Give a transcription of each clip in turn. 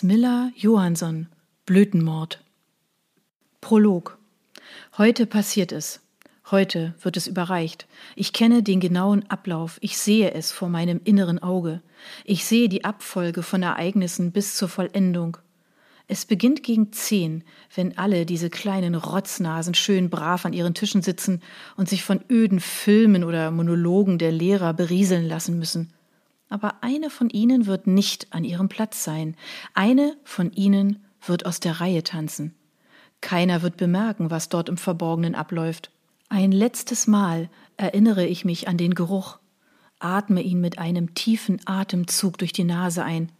Smilla Johansson Blütenmord Prolog Heute passiert es. Heute wird es überreicht. Ich kenne den genauen Ablauf. Ich sehe es vor meinem inneren Auge. Ich sehe die Abfolge von Ereignissen bis zur Vollendung. Es beginnt gegen zehn, wenn alle diese kleinen Rotznasen schön brav an ihren Tischen sitzen und sich von öden Filmen oder Monologen der Lehrer berieseln lassen müssen. Aber eine von ihnen wird nicht an ihrem Platz sein. Eine von ihnen wird aus der Reihe tanzen. Keiner wird bemerken, was dort im Verborgenen abläuft. Ein letztes Mal erinnere ich mich an den Geruch, atme ihn mit einem tiefen Atemzug durch die Nase ein.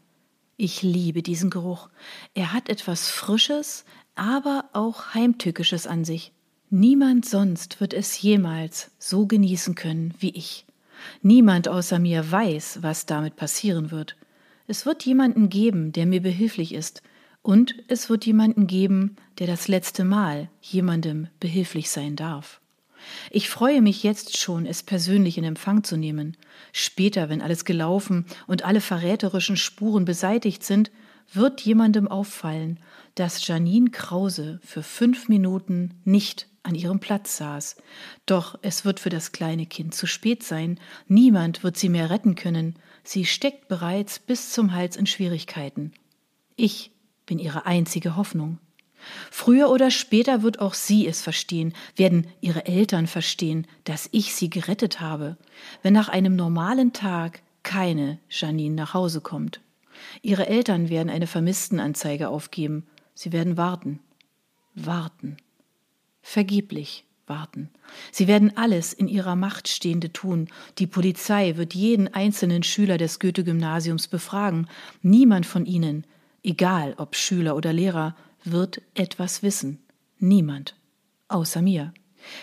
Ich liebe diesen Geruch. Er hat etwas Frisches, aber auch Heimtückisches an sich. Niemand sonst wird es jemals so genießen können wie ich. Niemand außer mir weiß, was damit passieren wird. Es wird jemanden geben, der mir behilflich ist, und es wird jemanden geben, der das letzte Mal jemandem behilflich sein darf. Ich freue mich jetzt schon, es persönlich in Empfang zu nehmen. Später, wenn alles gelaufen und alle verräterischen Spuren beseitigt sind, wird jemandem auffallen, dass Janine Krause für fünf Minuten nicht an ihrem Platz saß. Doch es wird für das kleine Kind zu spät sein. Niemand wird sie mehr retten können. Sie steckt bereits bis zum Hals in Schwierigkeiten. Ich bin ihre einzige Hoffnung. Früher oder später wird auch sie es verstehen, werden ihre Eltern verstehen, dass ich sie gerettet habe, wenn nach einem normalen Tag keine Janine nach Hause kommt. Ihre Eltern werden eine Vermisstenanzeige aufgeben. Sie werden warten, warten, vergeblich warten. Sie werden alles in ihrer Macht Stehende tun. Die Polizei wird jeden einzelnen Schüler des Goethe-Gymnasiums befragen. Niemand von ihnen, egal ob Schüler oder Lehrer, wird etwas wissen. Niemand. Außer mir.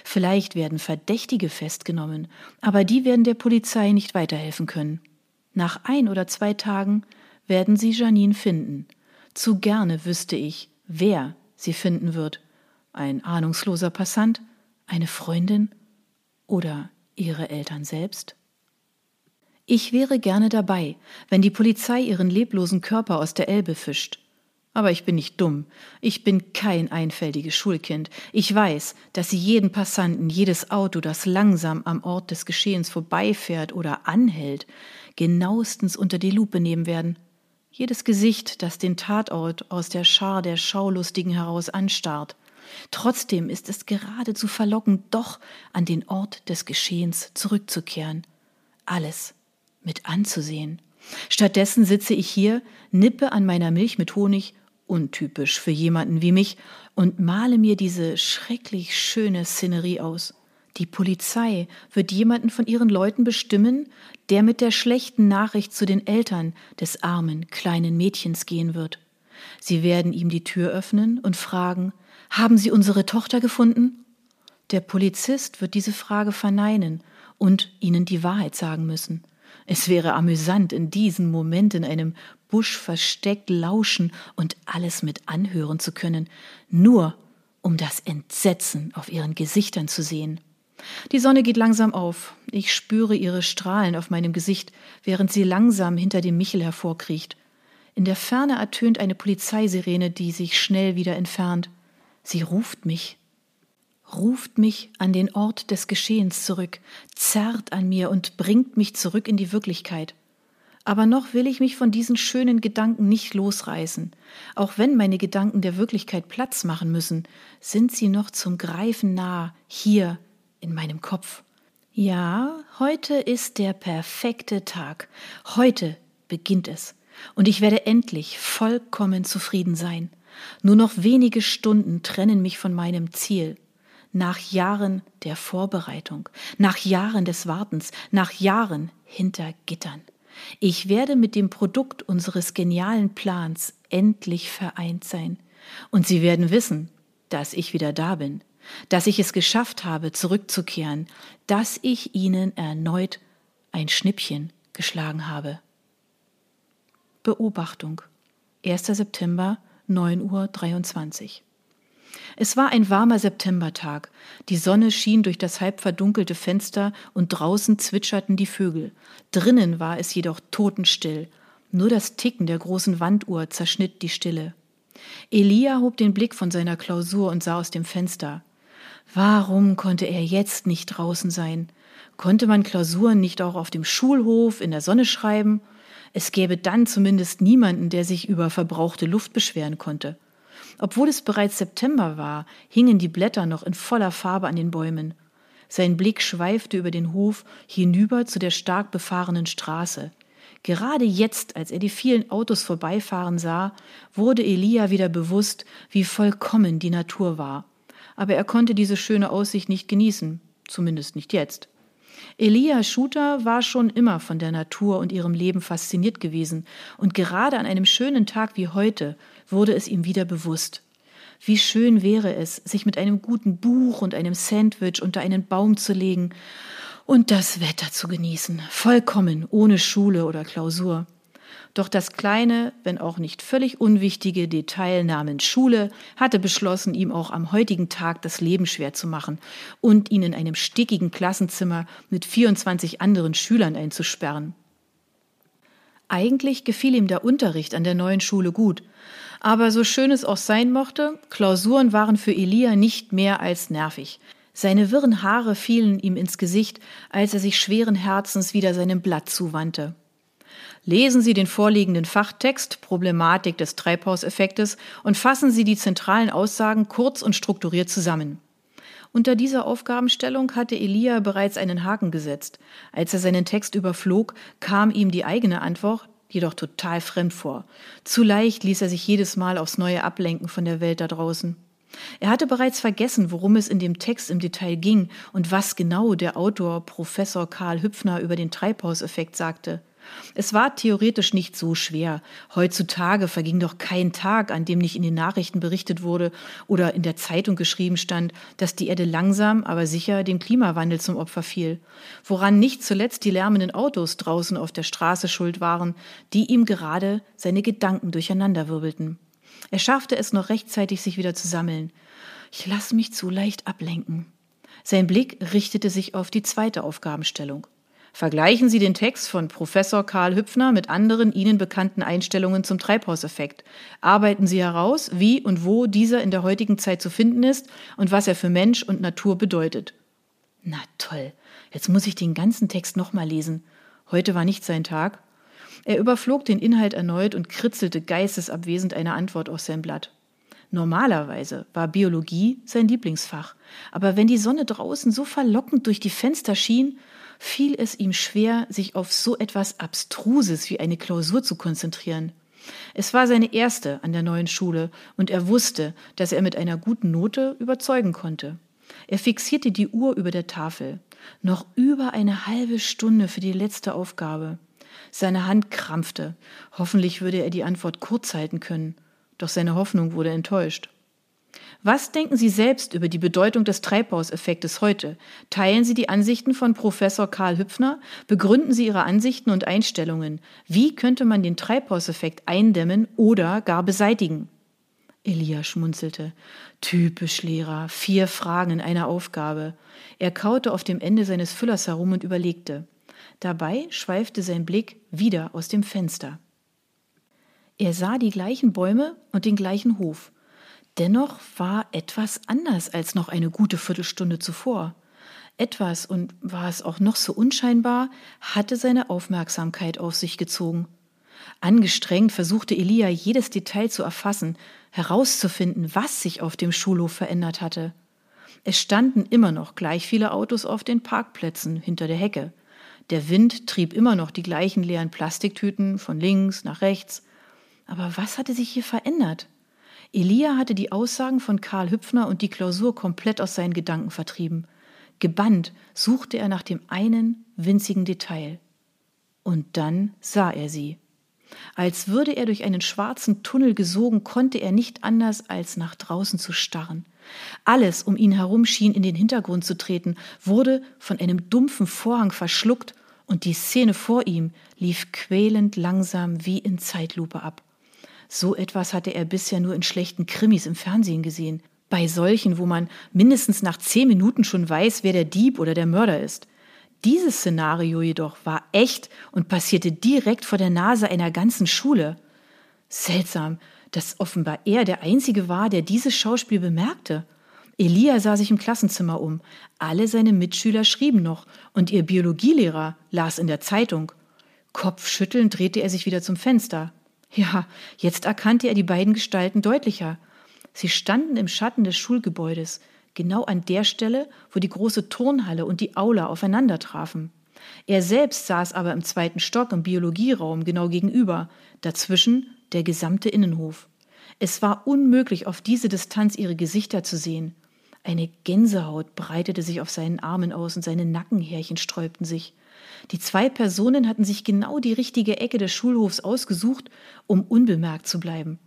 Vielleicht werden Verdächtige festgenommen, aber die werden der Polizei nicht weiterhelfen können. Nach ein oder zwei Tagen werden sie Janine finden. Zu gerne wüsste ich, wer sie finden wird. Ein ahnungsloser Passant, eine Freundin oder ihre Eltern selbst? Ich wäre gerne dabei, wenn die Polizei ihren leblosen Körper aus der Elbe fischt. Aber ich bin nicht dumm. Ich bin kein einfältiges Schulkind. Ich weiß, dass sie jeden Passanten, jedes Auto, das langsam am Ort des Geschehens vorbeifährt oder anhält, genauestens unter die Lupe nehmen werden. Jedes Gesicht, das den Tatort aus der Schar der Schaulustigen heraus anstarrt. Trotzdem ist es geradezu verlockend, doch an den Ort des Geschehens zurückzukehren. Alles mit anzusehen. Stattdessen sitze ich hier, nippe an meiner Milch mit Honig untypisch für jemanden wie mich, und male mir diese schrecklich schöne Szenerie aus. Die Polizei wird jemanden von ihren Leuten bestimmen, der mit der schlechten Nachricht zu den Eltern des armen kleinen Mädchens gehen wird. Sie werden ihm die Tür öffnen und fragen, haben Sie unsere Tochter gefunden? Der Polizist wird diese Frage verneinen und ihnen die Wahrheit sagen müssen. Es wäre amüsant, in diesen Moment in einem Busch versteckt lauschen und alles mit anhören zu können, nur um das Entsetzen auf ihren Gesichtern zu sehen. Die Sonne geht langsam auf. Ich spüre ihre Strahlen auf meinem Gesicht, während sie langsam hinter dem Michel hervorkriecht. In der Ferne ertönt eine Polizeisirene, die sich schnell wieder entfernt. Sie ruft mich ruft mich an den Ort des Geschehens zurück, zerrt an mir und bringt mich zurück in die Wirklichkeit. Aber noch will ich mich von diesen schönen Gedanken nicht losreißen. Auch wenn meine Gedanken der Wirklichkeit Platz machen müssen, sind sie noch zum Greifen nah, hier in meinem Kopf. Ja, heute ist der perfekte Tag. Heute beginnt es. Und ich werde endlich vollkommen zufrieden sein. Nur noch wenige Stunden trennen mich von meinem Ziel nach Jahren der Vorbereitung, nach Jahren des Wartens, nach Jahren hinter Gittern. Ich werde mit dem Produkt unseres genialen Plans endlich vereint sein. Und Sie werden wissen, dass ich wieder da bin, dass ich es geschafft habe, zurückzukehren, dass ich Ihnen erneut ein Schnippchen geschlagen habe. Beobachtung. 1. September, 9.23 Uhr. Es war ein warmer Septembertag. Die Sonne schien durch das halb verdunkelte Fenster und draußen zwitscherten die Vögel. Drinnen war es jedoch totenstill. Nur das Ticken der großen Wanduhr zerschnitt die Stille. Elia hob den Blick von seiner Klausur und sah aus dem Fenster. Warum konnte er jetzt nicht draußen sein? Konnte man Klausuren nicht auch auf dem Schulhof in der Sonne schreiben? Es gäbe dann zumindest niemanden, der sich über verbrauchte Luft beschweren konnte. Obwohl es bereits September war, hingen die Blätter noch in voller Farbe an den Bäumen. Sein Blick schweifte über den Hof hinüber zu der stark befahrenen Straße. Gerade jetzt, als er die vielen Autos vorbeifahren sah, wurde Elia wieder bewusst, wie vollkommen die Natur war. Aber er konnte diese schöne Aussicht nicht genießen, zumindest nicht jetzt. Elia Schuter war schon immer von der Natur und ihrem Leben fasziniert gewesen, und gerade an einem schönen Tag wie heute wurde es ihm wieder bewusst. Wie schön wäre es, sich mit einem guten Buch und einem Sandwich unter einen Baum zu legen und das Wetter zu genießen, vollkommen ohne Schule oder Klausur. Doch das kleine, wenn auch nicht völlig unwichtige Detail namens Schule hatte beschlossen, ihm auch am heutigen Tag das Leben schwer zu machen und ihn in einem stickigen Klassenzimmer mit 24 anderen Schülern einzusperren. Eigentlich gefiel ihm der Unterricht an der neuen Schule gut, aber so schön es auch sein mochte, Klausuren waren für Elia nicht mehr als nervig. Seine wirren Haare fielen ihm ins Gesicht, als er sich schweren Herzens wieder seinem Blatt zuwandte. Lesen Sie den vorliegenden Fachtext Problematik des Treibhauseffektes und fassen Sie die zentralen Aussagen kurz und strukturiert zusammen. Unter dieser Aufgabenstellung hatte Elia bereits einen Haken gesetzt. Als er seinen Text überflog, kam ihm die eigene Antwort jedoch total fremd vor. Zu leicht ließ er sich jedes Mal aufs Neue ablenken von der Welt da draußen. Er hatte bereits vergessen, worum es in dem Text im Detail ging und was genau der Autor Professor Karl Hüpfner über den Treibhauseffekt sagte. Es war theoretisch nicht so schwer. Heutzutage verging doch kein Tag, an dem nicht in den Nachrichten berichtet wurde oder in der Zeitung geschrieben stand, dass die Erde langsam, aber sicher dem Klimawandel zum Opfer fiel. Woran nicht zuletzt die lärmenden Autos draußen auf der Straße schuld waren, die ihm gerade seine Gedanken durcheinanderwirbelten. Er schaffte es noch rechtzeitig, sich wieder zu sammeln. Ich lasse mich zu leicht ablenken. Sein Blick richtete sich auf die zweite Aufgabenstellung. Vergleichen Sie den Text von Professor Karl Hüpfner mit anderen Ihnen bekannten Einstellungen zum Treibhauseffekt. Arbeiten Sie heraus, wie und wo dieser in der heutigen Zeit zu finden ist und was er für Mensch und Natur bedeutet. Na toll, jetzt muss ich den ganzen Text nochmal lesen. Heute war nicht sein Tag. Er überflog den Inhalt erneut und kritzelte geistesabwesend eine Antwort aus sein Blatt. Normalerweise war Biologie sein Lieblingsfach, aber wenn die Sonne draußen so verlockend durch die Fenster schien, fiel es ihm schwer, sich auf so etwas Abstruses wie eine Klausur zu konzentrieren. Es war seine erste an der neuen Schule, und er wusste, dass er mit einer guten Note überzeugen konnte. Er fixierte die Uhr über der Tafel. Noch über eine halbe Stunde für die letzte Aufgabe. Seine Hand krampfte. Hoffentlich würde er die Antwort kurz halten können. Doch seine Hoffnung wurde enttäuscht. Was denken Sie selbst über die Bedeutung des Treibhauseffektes heute? Teilen Sie die Ansichten von Professor Karl Hüpfner? Begründen Sie Ihre Ansichten und Einstellungen? Wie könnte man den Treibhauseffekt eindämmen oder gar beseitigen? Elia schmunzelte. Typisch Lehrer, vier Fragen in einer Aufgabe. Er kaute auf dem Ende seines Füllers herum und überlegte. Dabei schweifte sein Blick wieder aus dem Fenster. Er sah die gleichen Bäume und den gleichen Hof. Dennoch war etwas anders als noch eine gute Viertelstunde zuvor. Etwas, und war es auch noch so unscheinbar, hatte seine Aufmerksamkeit auf sich gezogen. Angestrengt versuchte Elia jedes Detail zu erfassen, herauszufinden, was sich auf dem Schulhof verändert hatte. Es standen immer noch gleich viele Autos auf den Parkplätzen hinter der Hecke. Der Wind trieb immer noch die gleichen leeren Plastiktüten von links nach rechts. Aber was hatte sich hier verändert? Elia hatte die Aussagen von Karl Hüpfner und die Klausur komplett aus seinen Gedanken vertrieben. Gebannt suchte er nach dem einen winzigen Detail. Und dann sah er sie. Als würde er durch einen schwarzen Tunnel gesogen, konnte er nicht anders, als nach draußen zu starren. Alles um ihn herum schien in den Hintergrund zu treten, wurde von einem dumpfen Vorhang verschluckt, und die Szene vor ihm lief quälend langsam wie in Zeitlupe ab. So etwas hatte er bisher nur in schlechten Krimis im Fernsehen gesehen. Bei solchen, wo man mindestens nach zehn Minuten schon weiß, wer der Dieb oder der Mörder ist. Dieses Szenario jedoch war echt und passierte direkt vor der Nase einer ganzen Schule. Seltsam, dass offenbar er der Einzige war, der dieses Schauspiel bemerkte. Elia sah sich im Klassenzimmer um. Alle seine Mitschüler schrieben noch und ihr Biologielehrer las in der Zeitung. Kopfschüttelnd drehte er sich wieder zum Fenster. Ja, jetzt erkannte er die beiden Gestalten deutlicher. Sie standen im Schatten des Schulgebäudes, genau an der Stelle, wo die große Turnhalle und die Aula aufeinander trafen. Er selbst saß aber im zweiten Stock im Biologieraum genau gegenüber, dazwischen der gesamte Innenhof. Es war unmöglich, auf diese Distanz ihre Gesichter zu sehen. Eine Gänsehaut breitete sich auf seinen Armen aus und seine Nackenhärchen sträubten sich. Die zwei Personen hatten sich genau die richtige Ecke des Schulhofs ausgesucht, um unbemerkt zu bleiben.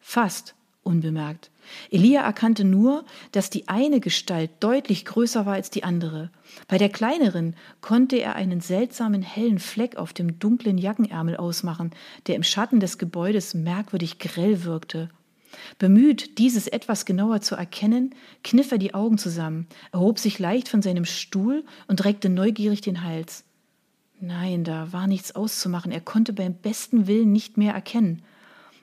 Fast unbemerkt. Elia erkannte nur, dass die eine Gestalt deutlich größer war als die andere. Bei der kleineren konnte er einen seltsamen hellen Fleck auf dem dunklen Jackenärmel ausmachen, der im Schatten des Gebäudes merkwürdig grell wirkte. Bemüht, dieses etwas genauer zu erkennen, kniff er die Augen zusammen, erhob sich leicht von seinem Stuhl und reckte neugierig den Hals. Nein, da war nichts auszumachen, er konnte beim besten Willen nicht mehr erkennen.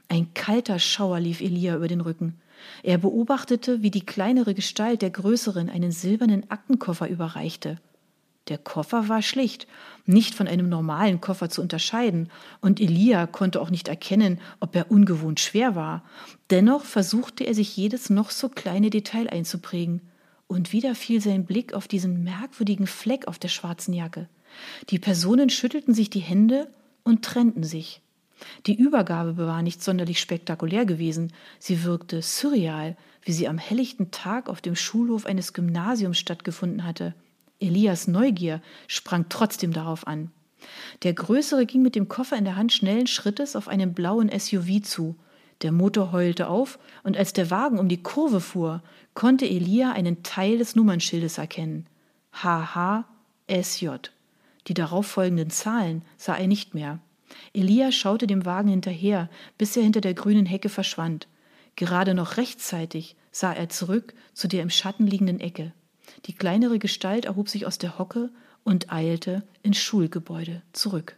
Ein kalter Schauer lief Elia über den Rücken. Er beobachtete, wie die kleinere Gestalt der größeren einen silbernen Aktenkoffer überreichte. Der Koffer war schlicht, nicht von einem normalen Koffer zu unterscheiden, und Elia konnte auch nicht erkennen, ob er ungewohnt schwer war. Dennoch versuchte er sich jedes noch so kleine Detail einzuprägen. Und wieder fiel sein Blick auf diesen merkwürdigen Fleck auf der schwarzen Jacke. Die Personen schüttelten sich die Hände und trennten sich. Die Übergabe war nicht sonderlich spektakulär gewesen, sie wirkte surreal, wie sie am helllichten Tag auf dem Schulhof eines Gymnasiums stattgefunden hatte. Elias Neugier sprang trotzdem darauf an. Der Größere ging mit dem Koffer in der Hand schnellen Schrittes auf einen blauen SUV zu. Der Motor heulte auf, und als der Wagen um die Kurve fuhr, konnte Elia einen Teil des Nummernschildes erkennen. HHSJ. Die darauffolgenden Zahlen sah er nicht mehr. Elia schaute dem Wagen hinterher, bis er hinter der grünen Hecke verschwand. Gerade noch rechtzeitig sah er zurück zu der im Schatten liegenden Ecke. Die kleinere Gestalt erhob sich aus der Hocke und eilte ins Schulgebäude zurück.